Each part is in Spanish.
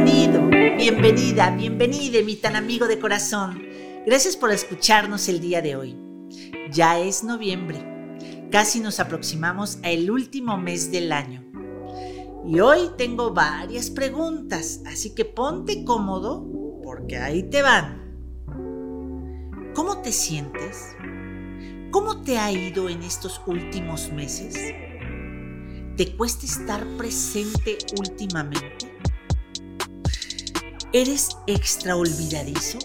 Bienvenido, bienvenida, bienvenida, mi tan amigo de corazón. Gracias por escucharnos el día de hoy. Ya es noviembre. Casi nos aproximamos al último mes del año. Y hoy tengo varias preguntas, así que ponte cómodo porque ahí te van. ¿Cómo te sientes? ¿Cómo te ha ido en estos últimos meses? ¿Te cuesta estar presente últimamente? ¿Eres extra olvidadizo?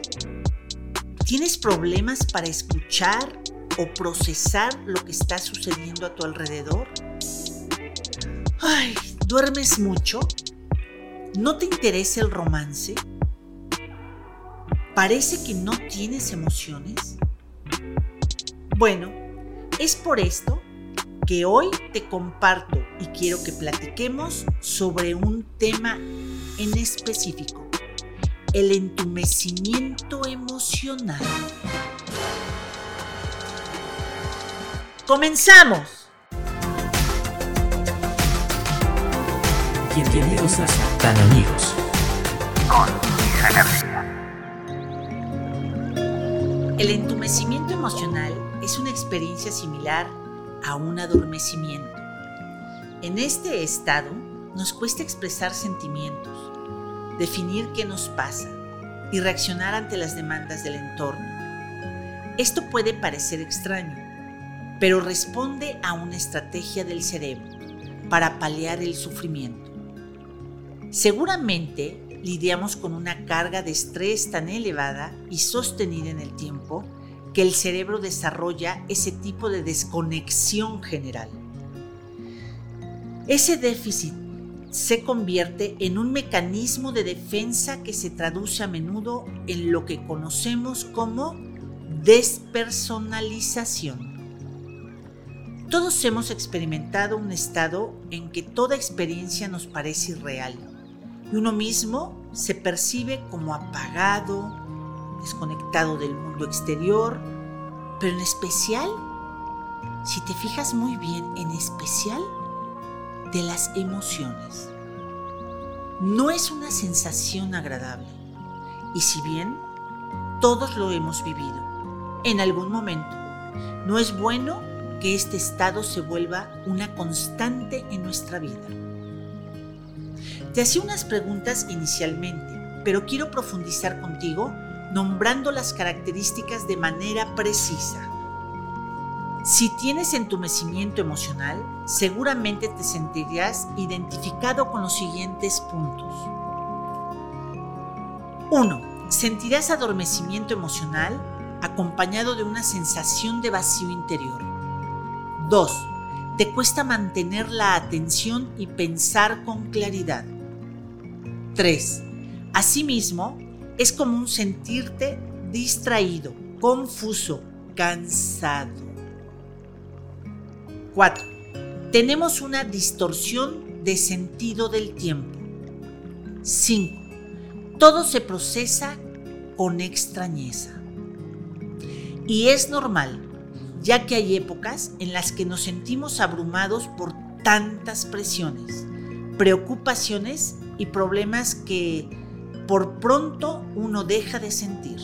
¿Tienes problemas para escuchar o procesar lo que está sucediendo a tu alrededor? Ay, ¿duermes mucho? ¿No te interesa el romance? ¿Parece que no tienes emociones? Bueno, es por esto que hoy te comparto y quiero que platiquemos sobre un tema en específico el entumecimiento emocional. ¡Comenzamos! Bienvenidos a Tan Amigos. El entumecimiento emocional es una experiencia similar a un adormecimiento. En este estado nos cuesta expresar sentimientos, definir qué nos pasa y reaccionar ante las demandas del entorno. Esto puede parecer extraño, pero responde a una estrategia del cerebro para paliar el sufrimiento. Seguramente lidiamos con una carga de estrés tan elevada y sostenida en el tiempo que el cerebro desarrolla ese tipo de desconexión general. Ese déficit se convierte en un mecanismo de defensa que se traduce a menudo en lo que conocemos como despersonalización. Todos hemos experimentado un estado en que toda experiencia nos parece irreal y uno mismo se percibe como apagado, desconectado del mundo exterior, pero en especial, si te fijas muy bien, en especial, de las emociones. No es una sensación agradable y si bien todos lo hemos vivido en algún momento, no es bueno que este estado se vuelva una constante en nuestra vida. Te hacía unas preguntas inicialmente, pero quiero profundizar contigo nombrando las características de manera precisa. Si tienes entumecimiento emocional, seguramente te sentirás identificado con los siguientes puntos. 1. Sentirás adormecimiento emocional acompañado de una sensación de vacío interior. 2. Te cuesta mantener la atención y pensar con claridad. 3. Asimismo, es común sentirte distraído, confuso, cansado. 4. Tenemos una distorsión de sentido del tiempo. 5. Todo se procesa con extrañeza. Y es normal, ya que hay épocas en las que nos sentimos abrumados por tantas presiones, preocupaciones y problemas que por pronto uno deja de sentir.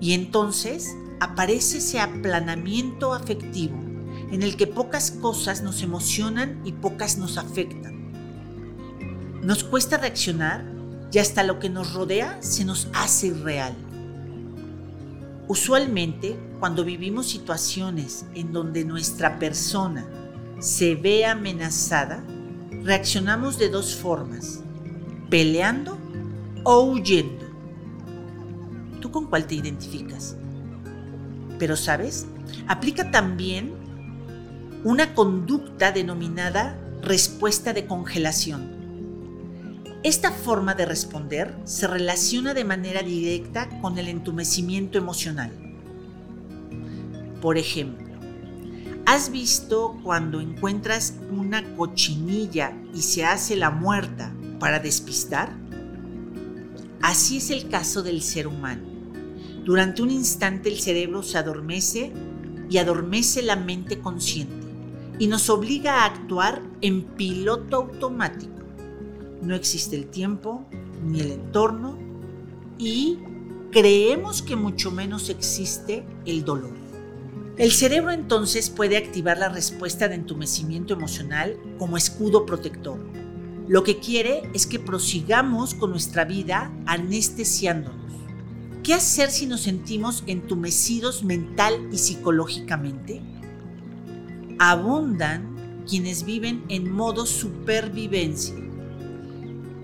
Y entonces aparece ese aplanamiento afectivo en el que pocas cosas nos emocionan y pocas nos afectan. Nos cuesta reaccionar y hasta lo que nos rodea se nos hace irreal. Usualmente, cuando vivimos situaciones en donde nuestra persona se ve amenazada, reaccionamos de dos formas, peleando o huyendo. ¿Tú con cuál te identificas? Pero sabes, aplica también una conducta denominada respuesta de congelación. Esta forma de responder se relaciona de manera directa con el entumecimiento emocional. Por ejemplo, ¿has visto cuando encuentras una cochinilla y se hace la muerta para despistar? Así es el caso del ser humano. Durante un instante el cerebro se adormece y adormece la mente consciente y nos obliga a actuar en piloto automático. no existe el tiempo ni el entorno y creemos que mucho menos existe el dolor. El cerebro entonces puede activar la respuesta de entumecimiento emocional como escudo protector. Lo que quiere es que prosigamos con nuestra vida anestesiándonos. ¿Qué hacer si nos sentimos entumecidos mental y psicológicamente? Abundan quienes viven en modo supervivencia,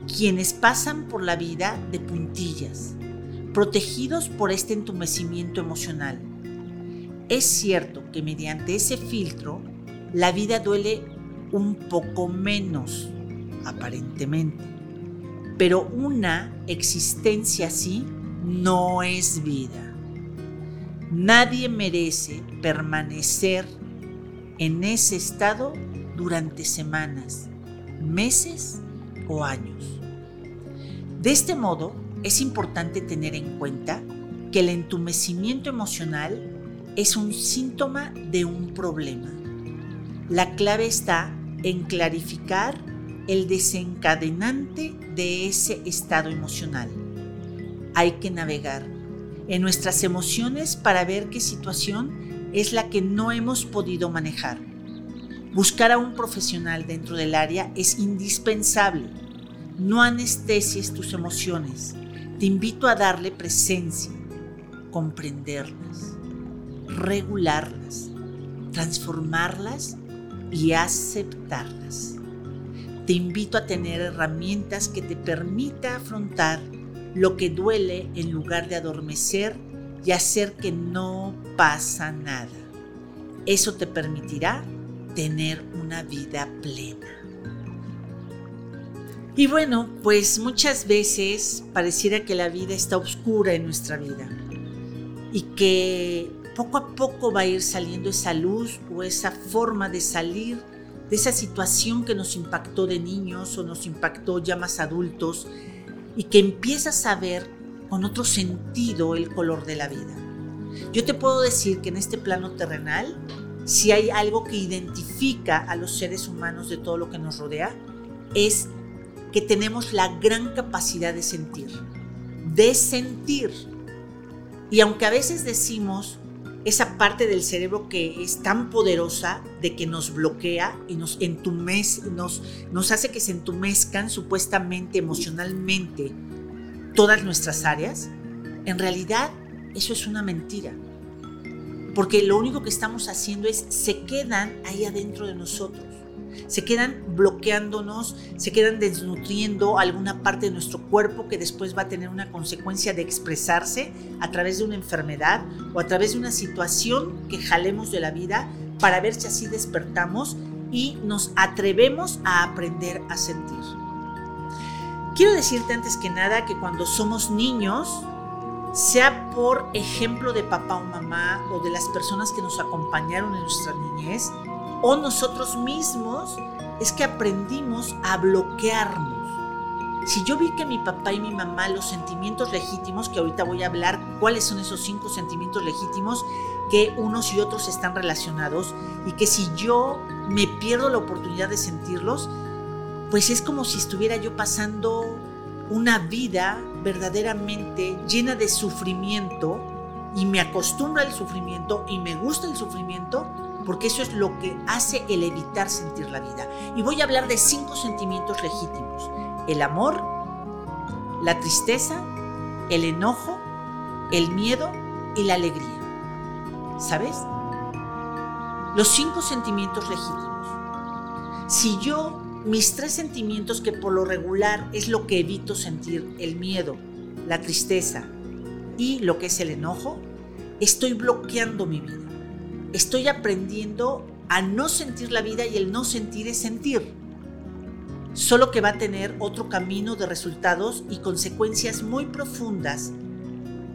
quienes pasan por la vida de puntillas, protegidos por este entumecimiento emocional. Es cierto que mediante ese filtro la vida duele un poco menos, aparentemente, pero una existencia así no es vida. Nadie merece permanecer en ese estado durante semanas, meses o años. De este modo, es importante tener en cuenta que el entumecimiento emocional es un síntoma de un problema. La clave está en clarificar el desencadenante de ese estado emocional hay que navegar en nuestras emociones para ver qué situación es la que no hemos podido manejar. Buscar a un profesional dentro del área es indispensable. No anestesies tus emociones. Te invito a darle presencia, comprenderlas, regularlas, transformarlas y aceptarlas. Te invito a tener herramientas que te permita afrontar lo que duele en lugar de adormecer y hacer que no pasa nada. Eso te permitirá tener una vida plena. Y bueno, pues muchas veces pareciera que la vida está oscura en nuestra vida y que poco a poco va a ir saliendo esa luz o esa forma de salir de esa situación que nos impactó de niños o nos impactó ya más adultos y que empiezas a ver con otro sentido el color de la vida. Yo te puedo decir que en este plano terrenal, si hay algo que identifica a los seres humanos de todo lo que nos rodea, es que tenemos la gran capacidad de sentir, de sentir. Y aunque a veces decimos esa parte del cerebro que es tan poderosa de que nos bloquea y nos entumece, nos, nos hace que se entumezcan supuestamente emocionalmente todas nuestras áreas, en realidad eso es una mentira. Porque lo único que estamos haciendo es se quedan ahí adentro de nosotros se quedan bloqueándonos, se quedan desnutriendo alguna parte de nuestro cuerpo que después va a tener una consecuencia de expresarse a través de una enfermedad o a través de una situación que jalemos de la vida para ver si así despertamos y nos atrevemos a aprender a sentir. Quiero decirte antes que nada que cuando somos niños, sea por ejemplo de papá o mamá o de las personas que nos acompañaron en nuestra niñez, o nosotros mismos es que aprendimos a bloquearnos. Si yo vi que mi papá y mi mamá, los sentimientos legítimos, que ahorita voy a hablar cuáles son esos cinco sentimientos legítimos, que unos y otros están relacionados, y que si yo me pierdo la oportunidad de sentirlos, pues es como si estuviera yo pasando una vida verdaderamente llena de sufrimiento y me acostumbro al sufrimiento y me gusta el sufrimiento, porque eso es lo que hace el evitar sentir la vida. Y voy a hablar de cinco sentimientos legítimos. El amor, la tristeza, el enojo, el miedo y la alegría. ¿Sabes? Los cinco sentimientos legítimos. Si yo, mis tres sentimientos que por lo regular es lo que evito sentir, el miedo, la tristeza y lo que es el enojo, estoy bloqueando mi vida estoy aprendiendo a no sentir la vida y el no sentir es sentir. Solo que va a tener otro camino de resultados y consecuencias muy profundas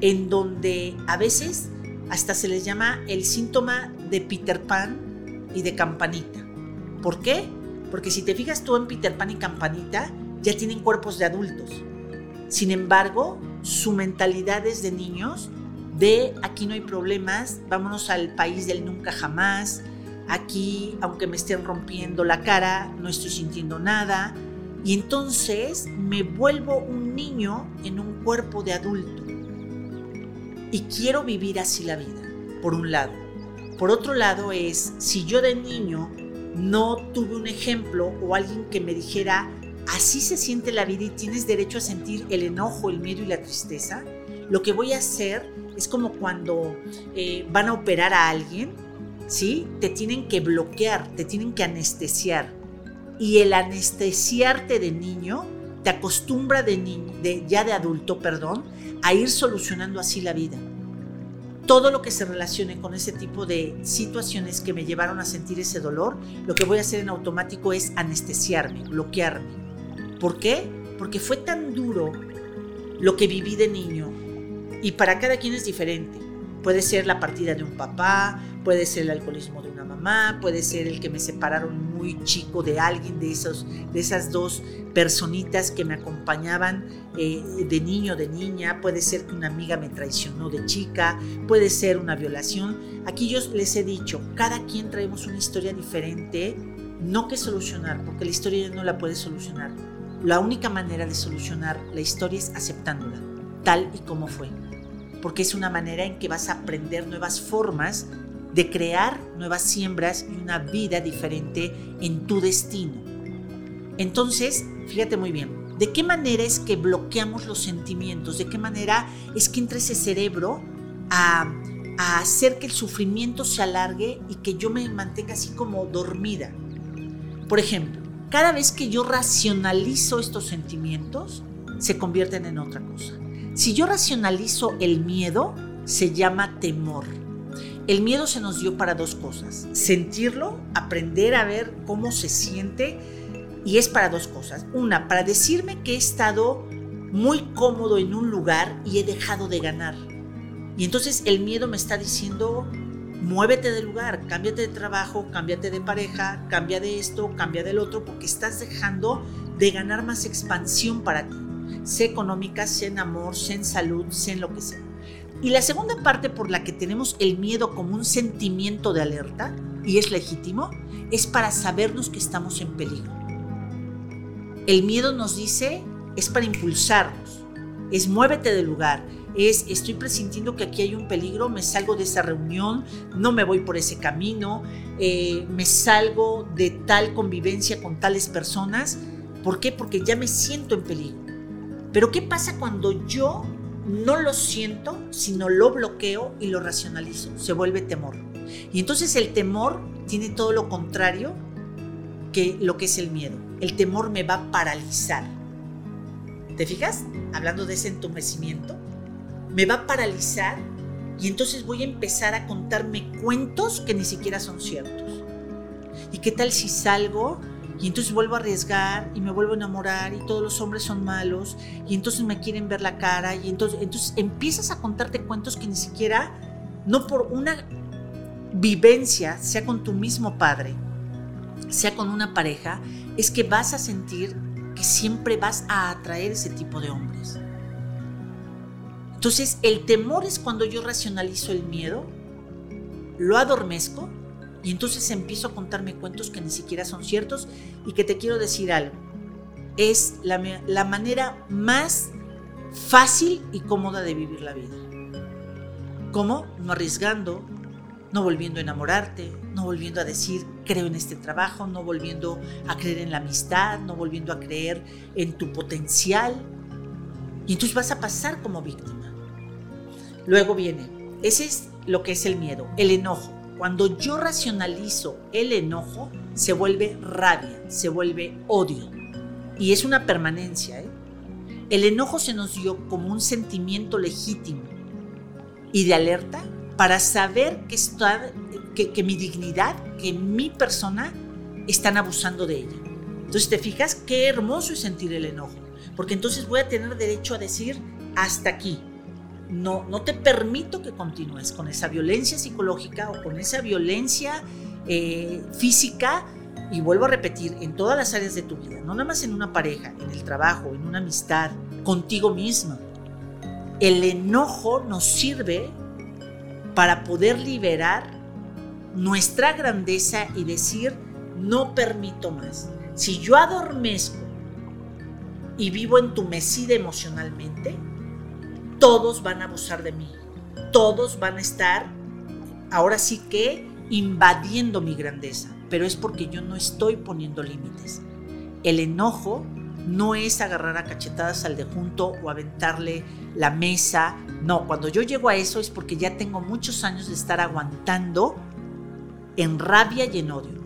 en donde a veces hasta se les llama el síntoma de Peter Pan y de Campanita. ¿Por qué? Porque si te fijas tú en Peter Pan y Campanita, ya tienen cuerpos de adultos. Sin embargo, su mentalidad es de niños de aquí no hay problemas, vámonos al país del nunca jamás, aquí aunque me estén rompiendo la cara, no estoy sintiendo nada, Y entonces me vuelvo un niño en un cuerpo de adulto. Y quiero vivir así la vida, por un lado. Por otro lado es, si yo de niño no tuve un ejemplo o alguien que me dijera, así se siente la vida y tienes derecho a sentir el enojo, el miedo y la tristeza, lo que voy a hacer es como cuando eh, van a operar a alguien, ¿sí? Te tienen que bloquear, te tienen que anestesiar. Y el anestesiarte de niño te acostumbra ya de adulto, perdón, a ir solucionando así la vida. Todo lo que se relacione con ese tipo de situaciones que me llevaron a sentir ese dolor, lo que voy a hacer en automático es anestesiarme, bloquearme. ¿Por qué? Porque fue tan duro lo que viví de niño y para cada quien es diferente. Puede ser la partida de un papá, puede ser el alcoholismo de una mamá, puede ser el que me separaron muy chico de alguien, de, esos, de esas dos personitas que me acompañaban eh, de niño, de niña, puede ser que una amiga me traicionó de chica, puede ser una violación. Aquí yo les he dicho, cada quien traemos una historia diferente, no que solucionar, porque la historia no la puede solucionar la única manera de solucionar la historia es aceptándola, tal y como fue. Porque es una manera en que vas a aprender nuevas formas de crear nuevas siembras y una vida diferente en tu destino. Entonces, fíjate muy bien, ¿de qué manera es que bloqueamos los sentimientos? ¿De qué manera es que entra ese cerebro a, a hacer que el sufrimiento se alargue y que yo me mantenga así como dormida? Por ejemplo, cada vez que yo racionalizo estos sentimientos, se convierten en otra cosa. Si yo racionalizo el miedo, se llama temor. El miedo se nos dio para dos cosas. Sentirlo, aprender a ver cómo se siente, y es para dos cosas. Una, para decirme que he estado muy cómodo en un lugar y he dejado de ganar. Y entonces el miedo me está diciendo, muévete del lugar, cámbiate de trabajo, cámbiate de pareja, cambia de esto, cambia del otro, porque estás dejando de ganar más expansión para ti, sea económica, sea en amor, sea en salud, sea en lo que sea. Y la segunda parte por la que tenemos el miedo como un sentimiento de alerta, y es legítimo, es para sabernos que estamos en peligro. El miedo nos dice, es para impulsarnos, es muévete del lugar, es estoy presintiendo que aquí hay un peligro, me salgo de esa reunión, no me voy por ese camino, eh, me salgo de tal convivencia con tales personas. ¿Por qué? Porque ya me siento en peligro. Pero ¿qué pasa cuando yo no lo siento, sino lo bloqueo y lo racionalizo? Se vuelve temor. Y entonces el temor tiene todo lo contrario que lo que es el miedo. El temor me va a paralizar. ¿Te fijas? Hablando de ese entumecimiento, me va a paralizar y entonces voy a empezar a contarme cuentos que ni siquiera son ciertos. ¿Y qué tal si salgo y entonces vuelvo a arriesgar y me vuelvo a enamorar y todos los hombres son malos y entonces me quieren ver la cara y entonces, entonces empiezas a contarte cuentos que ni siquiera, no por una vivencia, sea con tu mismo padre, sea con una pareja, es que vas a sentir que siempre vas a atraer ese tipo de hombres. Entonces, el temor es cuando yo racionalizo el miedo, lo adormezco y entonces empiezo a contarme cuentos que ni siquiera son ciertos y que te quiero decir algo. Es la, la manera más fácil y cómoda de vivir la vida. ¿Cómo? No arriesgando, no volviendo a enamorarte, no volviendo a decir creo en este trabajo, no volviendo a creer en la amistad, no volviendo a creer en tu potencial. Y entonces vas a pasar como víctima. Luego viene, ese es lo que es el miedo, el enojo. Cuando yo racionalizo el enojo, se vuelve rabia, se vuelve odio. Y es una permanencia. ¿eh? El enojo se nos dio como un sentimiento legítimo y de alerta para saber que, está, que, que mi dignidad, que mi persona están abusando de ella. Entonces te fijas qué hermoso es sentir el enojo, porque entonces voy a tener derecho a decir hasta aquí, no, no te permito que continúes con esa violencia psicológica o con esa violencia eh, física. Y vuelvo a repetir, en todas las áreas de tu vida, no nada más en una pareja, en el trabajo, en una amistad, contigo misma. El enojo nos sirve para poder liberar nuestra grandeza y decir, no permito más. Si yo adormezco y vivo entumecida emocionalmente, todos van a abusar de mí. Todos van a estar, ahora sí que, invadiendo mi grandeza. Pero es porque yo no estoy poniendo límites. El enojo no es agarrar a cachetadas al de junto o aventarle la mesa. No, cuando yo llego a eso es porque ya tengo muchos años de estar aguantando en rabia y en odio.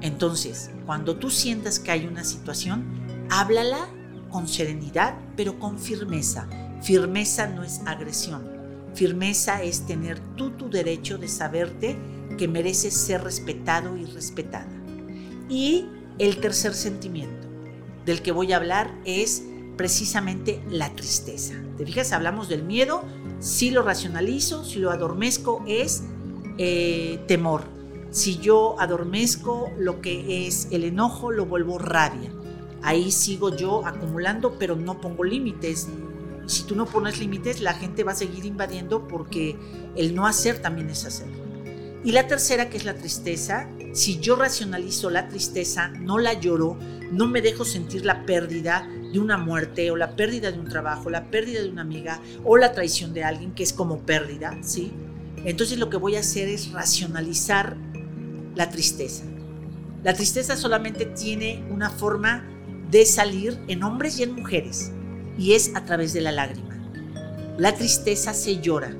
Entonces, cuando tú sientas que hay una situación, háblala con serenidad, pero con firmeza. Firmeza no es agresión. Firmeza es tener tú tu derecho de saberte que mereces ser respetado y respetada. Y el tercer sentimiento del que voy a hablar es precisamente la tristeza. ¿Te fijas? Hablamos del miedo, si lo racionalizo, si lo adormezco es eh, temor. Si yo adormezco lo que es el enojo, lo vuelvo rabia. Ahí sigo yo acumulando, pero no pongo límites. Si tú no pones límites, la gente va a seguir invadiendo porque el no hacer también es hacer. Y la tercera, que es la tristeza, si yo racionalizo la tristeza, no la lloro, no me dejo sentir la pérdida de una muerte o la pérdida de un trabajo, la pérdida de una amiga o la traición de alguien, que es como pérdida, ¿sí? Entonces lo que voy a hacer es racionalizar la tristeza. La tristeza solamente tiene una forma de salir en hombres y en mujeres, y es a través de la lágrima. La tristeza se llora.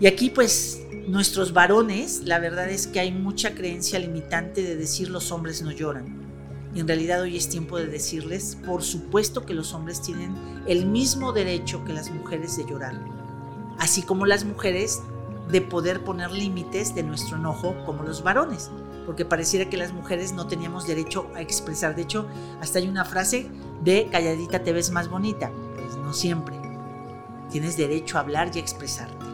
Y aquí pues nuestros varones, la verdad es que hay mucha creencia limitante de decir los hombres no lloran. Y en realidad hoy es tiempo de decirles, por supuesto que los hombres tienen el mismo derecho que las mujeres de llorar, así como las mujeres de poder poner límites de nuestro enojo como los varones, porque pareciera que las mujeres no teníamos derecho a expresar. De hecho, hasta hay una frase de calladita te ves más bonita. Pues no siempre. Tienes derecho a hablar y a expresarte.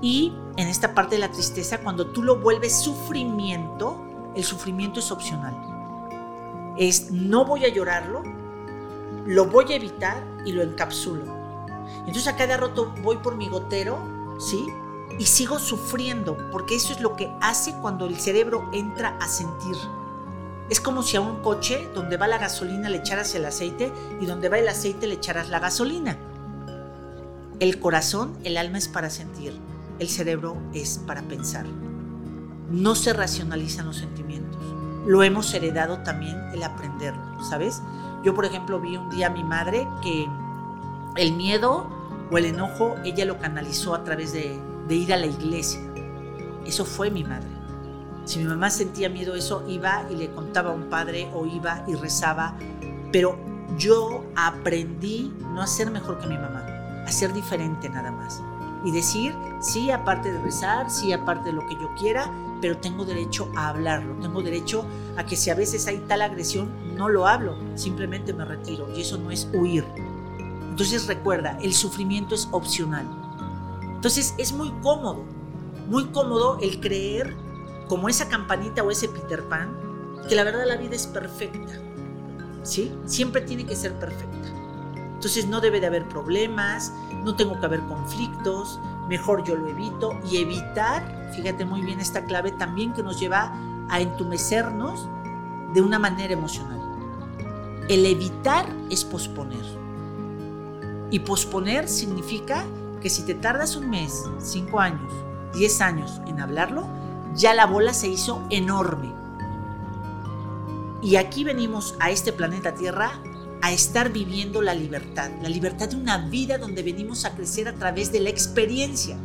Y en esta parte de la tristeza, cuando tú lo vuelves sufrimiento, el sufrimiento es opcional. Es no voy a llorarlo, lo voy a evitar y lo encapsulo. Entonces a cada rato voy por mi gotero, ¿sí? Y sigo sufriendo, porque eso es lo que hace cuando el cerebro entra a sentir. Es como si a un coche donde va la gasolina le echaras el aceite y donde va el aceite le echaras la gasolina. El corazón, el alma es para sentir el cerebro es para pensar. No se racionalizan los sentimientos. Lo hemos heredado también el aprenderlo, ¿sabes? Yo, por ejemplo, vi un día a mi madre que el miedo o el enojo, ella lo canalizó a través de, de ir a la iglesia. Eso fue mi madre. Si mi mamá sentía miedo, eso iba y le contaba a un padre o iba y rezaba. Pero yo aprendí no a ser mejor que mi mamá, a ser diferente nada más y decir, sí, aparte de rezar, sí, aparte de lo que yo quiera, pero tengo derecho a hablarlo, tengo derecho a que si a veces hay tal agresión, no lo hablo, simplemente me retiro y eso no es huir. Entonces recuerda, el sufrimiento es opcional. Entonces es muy cómodo, muy cómodo el creer, como esa campanita o ese Peter Pan, que la verdad la vida es perfecta. ¿Sí? Siempre tiene que ser perfecta. Entonces no debe de haber problemas, no tengo que haber conflictos, mejor yo lo evito y evitar, fíjate muy bien esta clave también que nos lleva a entumecernos de una manera emocional. El evitar es posponer. Y posponer significa que si te tardas un mes, cinco años, diez años en hablarlo, ya la bola se hizo enorme. Y aquí venimos a este planeta Tierra a estar viviendo la libertad, la libertad de una vida donde venimos a crecer a través de la experiencia.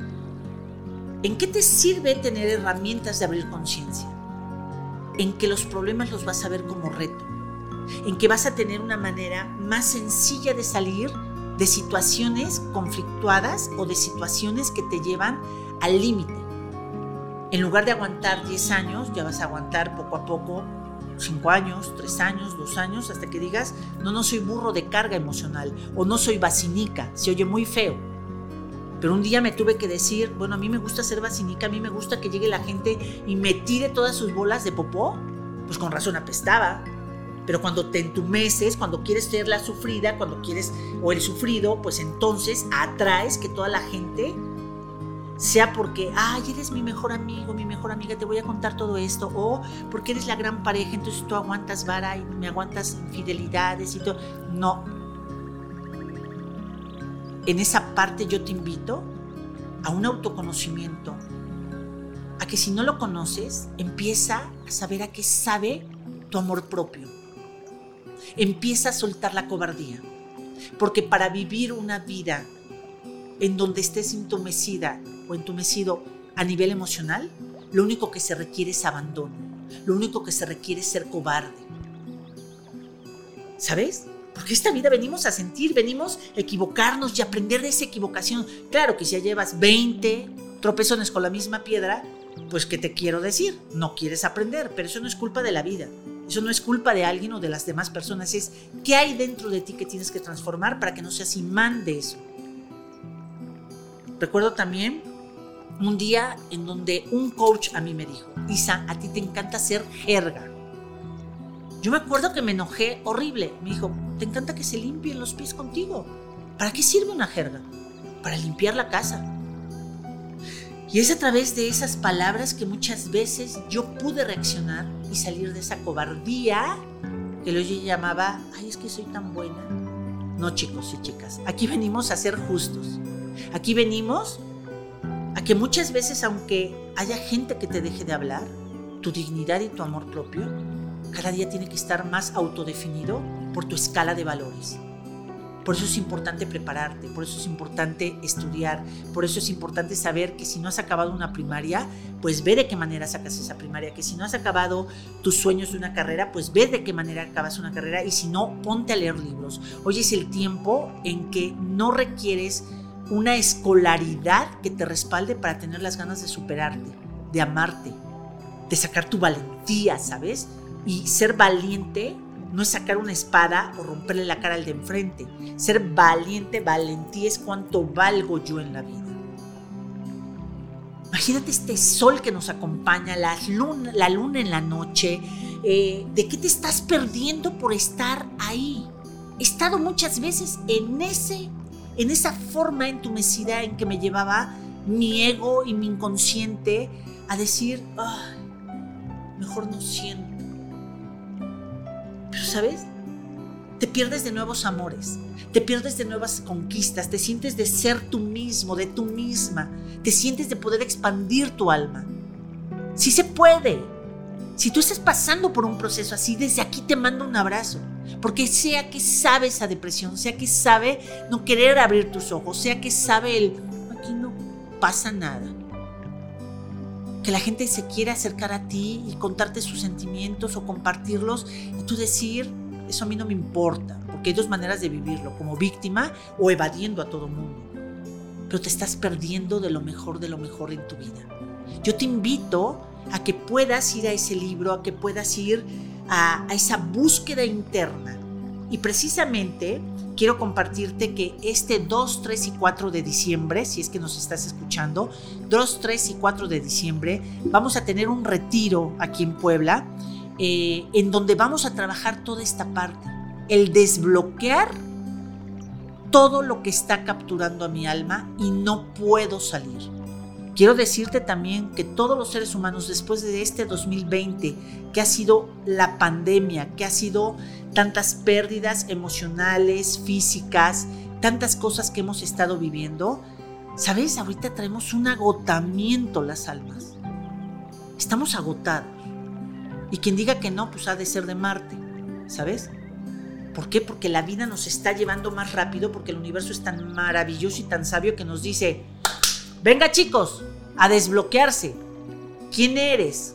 ¿En qué te sirve tener herramientas de abrir conciencia? En que los problemas los vas a ver como reto, en que vas a tener una manera más sencilla de salir de situaciones conflictuadas o de situaciones que te llevan al límite. En lugar de aguantar 10 años, ya vas a aguantar poco a poco cinco años, tres años, dos años, hasta que digas, no, no soy burro de carga emocional o no soy vacinica, se oye muy feo. Pero un día me tuve que decir, bueno, a mí me gusta ser vacinica, a mí me gusta que llegue la gente y me tire todas sus bolas de popó. Pues con razón apestaba. Pero cuando te entumeces, cuando quieres ser la sufrida, cuando quieres, o el sufrido, pues entonces atraes que toda la gente sea porque, ay, eres mi mejor amigo, mi mejor amiga, te voy a contar todo esto, o porque eres la gran pareja, entonces tú aguantas vara y me aguantas infidelidades y todo. No. En esa parte yo te invito a un autoconocimiento, a que si no lo conoces, empieza a saber a qué sabe tu amor propio. Empieza a soltar la cobardía. Porque para vivir una vida en donde estés entumecida o entumecido a nivel emocional, lo único que se requiere es abandono. Lo único que se requiere es ser cobarde. ¿Sabes? Porque esta vida venimos a sentir, venimos a equivocarnos y aprender de esa equivocación. Claro que si ya llevas 20 tropezones con la misma piedra, pues ¿qué te quiero decir? No quieres aprender, pero eso no es culpa de la vida. Eso no es culpa de alguien o de las demás personas. Es qué hay dentro de ti que tienes que transformar para que no seas imán de eso. Recuerdo también un día en donde un coach a mí me dijo, Isa, a ti te encanta ser jerga. Yo me acuerdo que me enojé horrible. Me dijo, te encanta que se limpien los pies contigo. ¿Para qué sirve una jerga? Para limpiar la casa. Y es a través de esas palabras que muchas veces yo pude reaccionar y salir de esa cobardía que yo llamaba, ay, es que soy tan buena. No, chicos y chicas, aquí venimos a ser justos. Aquí venimos a que muchas veces, aunque haya gente que te deje de hablar, tu dignidad y tu amor propio, cada día tiene que estar más autodefinido por tu escala de valores. Por eso es importante prepararte, por eso es importante estudiar, por eso es importante saber que si no has acabado una primaria, pues ve de qué manera sacas esa primaria, que si no has acabado tus sueños de una carrera, pues ve de qué manera acabas una carrera y si no, ponte a leer libros. Hoy es el tiempo en que no requieres una escolaridad que te respalde para tener las ganas de superarte, de amarte, de sacar tu valentía, ¿sabes? Y ser valiente no es sacar una espada o romperle la cara al de enfrente. Ser valiente, valentía es cuánto valgo yo en la vida. Imagínate este sol que nos acompaña, la luna, la luna en la noche. Eh, ¿De qué te estás perdiendo por estar ahí? He estado muchas veces en ese en esa forma entumecida en que me llevaba mi ego y mi inconsciente a decir, mejor no siento. ¿Sabes? Te pierdes de nuevos amores, te pierdes de nuevas conquistas, te sientes de ser tú mismo, de tú misma, te sientes de poder expandir tu alma. Sí se puede. Si tú estás pasando por un proceso así, desde aquí te mando un abrazo. Porque sea que sabe esa depresión, sea que sabe no querer abrir tus ojos, sea que sabe el, aquí no pasa nada. Que la gente se quiera acercar a ti y contarte sus sentimientos o compartirlos y tú decir, eso a mí no me importa, porque hay dos maneras de vivirlo, como víctima o evadiendo a todo mundo. Pero te estás perdiendo de lo mejor de lo mejor en tu vida. Yo te invito a que puedas ir a ese libro, a que puedas ir a, esa búsqueda interna. Y precisamente quiero compartirte que este 2, 3 y 4 de diciembre, si es que nos estás escuchando, 2, 3 y 4 de diciembre, vamos a tener un retiro aquí en Puebla, eh, en donde vamos a trabajar toda esta parte, el desbloquear todo lo que está capturando a mi alma y no puedo salir. Quiero decirte también que todos los seres humanos después de este 2020, que ha sido la pandemia, que ha sido tantas pérdidas emocionales, físicas, tantas cosas que hemos estado viviendo, ¿sabes? Ahorita traemos un agotamiento las almas. Estamos agotados. Y quien diga que no, pues ha de ser de Marte, ¿sabes? ¿Por qué? Porque la vida nos está llevando más rápido, porque el universo es tan maravilloso y tan sabio que nos dice, Venga chicos, a desbloquearse. ¿Quién eres?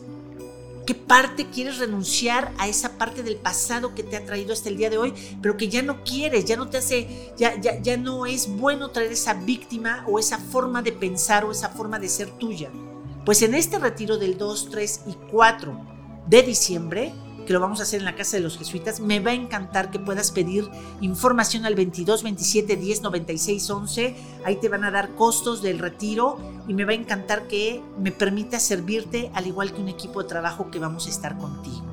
¿Qué parte quieres renunciar a esa parte del pasado que te ha traído hasta el día de hoy, pero que ya no quieres, ya no te hace, ya, ya, ya no es bueno traer esa víctima o esa forma de pensar o esa forma de ser tuya? Pues en este retiro del 2, 3 y 4 de diciembre, que lo vamos a hacer en la casa de los jesuitas. Me va a encantar que puedas pedir información al 22 27 10 96 11. Ahí te van a dar costos del retiro y me va a encantar que me permita servirte al igual que un equipo de trabajo que vamos a estar contigo.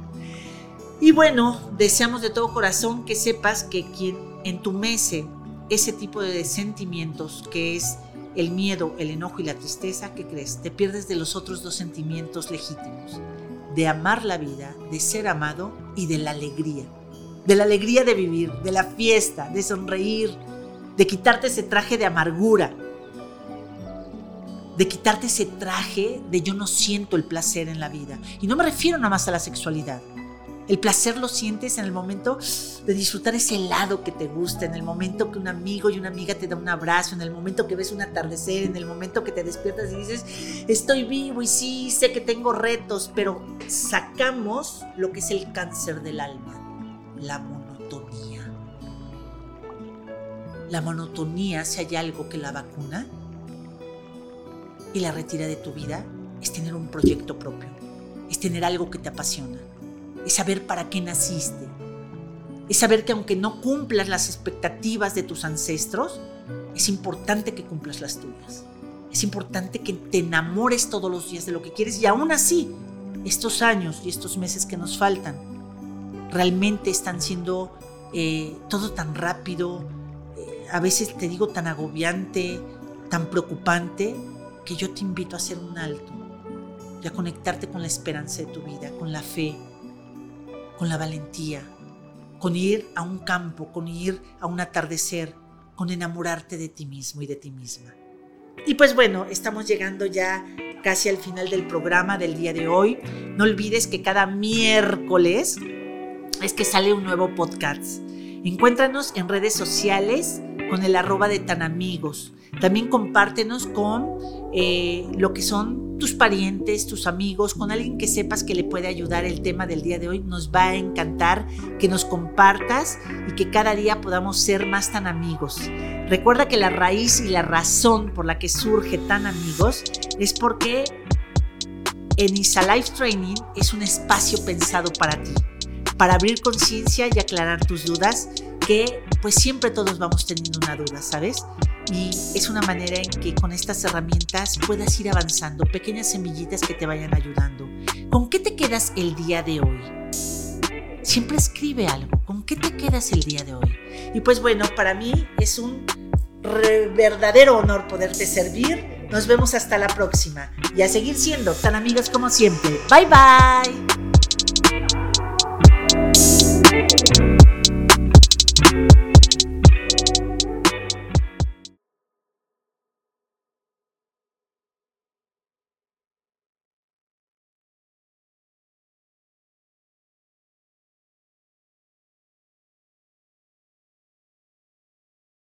Y bueno, deseamos de todo corazón que sepas que quien entumece ese tipo de sentimientos que es el miedo, el enojo y la tristeza, ¿qué crees? Te pierdes de los otros dos sentimientos legítimos, de amar la vida, de ser amado y de la alegría. De la alegría de vivir, de la fiesta, de sonreír, de quitarte ese traje de amargura, de quitarte ese traje de yo no siento el placer en la vida. Y no me refiero nada más a la sexualidad. El placer lo sientes en el momento de disfrutar ese helado que te gusta, en el momento que un amigo y una amiga te da un abrazo, en el momento que ves un atardecer, en el momento que te despiertas y dices, estoy vivo y sí, sé que tengo retos, pero sacamos lo que es el cáncer del alma, la monotonía. La monotonía, si hay algo que la vacuna y la retira de tu vida, es tener un proyecto propio, es tener algo que te apasiona es saber para qué naciste, es saber que aunque no cumplas las expectativas de tus ancestros, es importante que cumplas las tuyas. Es importante que te enamores todos los días de lo que quieres y aún así, estos años y estos meses que nos faltan, realmente están siendo eh, todo tan rápido, eh, a veces te digo tan agobiante, tan preocupante, que yo te invito a hacer un alto y a conectarte con la esperanza de tu vida, con la fe, con la valentía, con ir a un campo, con ir a un atardecer, con enamorarte de ti mismo y de ti misma. Y pues bueno, estamos llegando ya casi al final del programa del día de hoy. No olvides que cada miércoles es que sale un nuevo podcast. Encuéntranos en redes sociales con el arroba de tan amigos. También compártenos con eh, lo que son tus parientes, tus amigos, con alguien que sepas que le puede ayudar el tema del día de hoy. Nos va a encantar que nos compartas y que cada día podamos ser más tan amigos. Recuerda que la raíz y la razón por la que surge tan amigos es porque en Isa Life Training es un espacio pensado para ti, para abrir conciencia y aclarar tus dudas, que pues siempre todos vamos teniendo una duda, ¿sabes? y es una manera en que con estas herramientas puedas ir avanzando, pequeñas semillitas que te vayan ayudando. ¿Con qué te quedas el día de hoy? Siempre escribe algo, ¿con qué te quedas el día de hoy? Y pues bueno, para mí es un verdadero honor poderte servir. Nos vemos hasta la próxima y a seguir siendo tan amigas como siempre. Bye bye.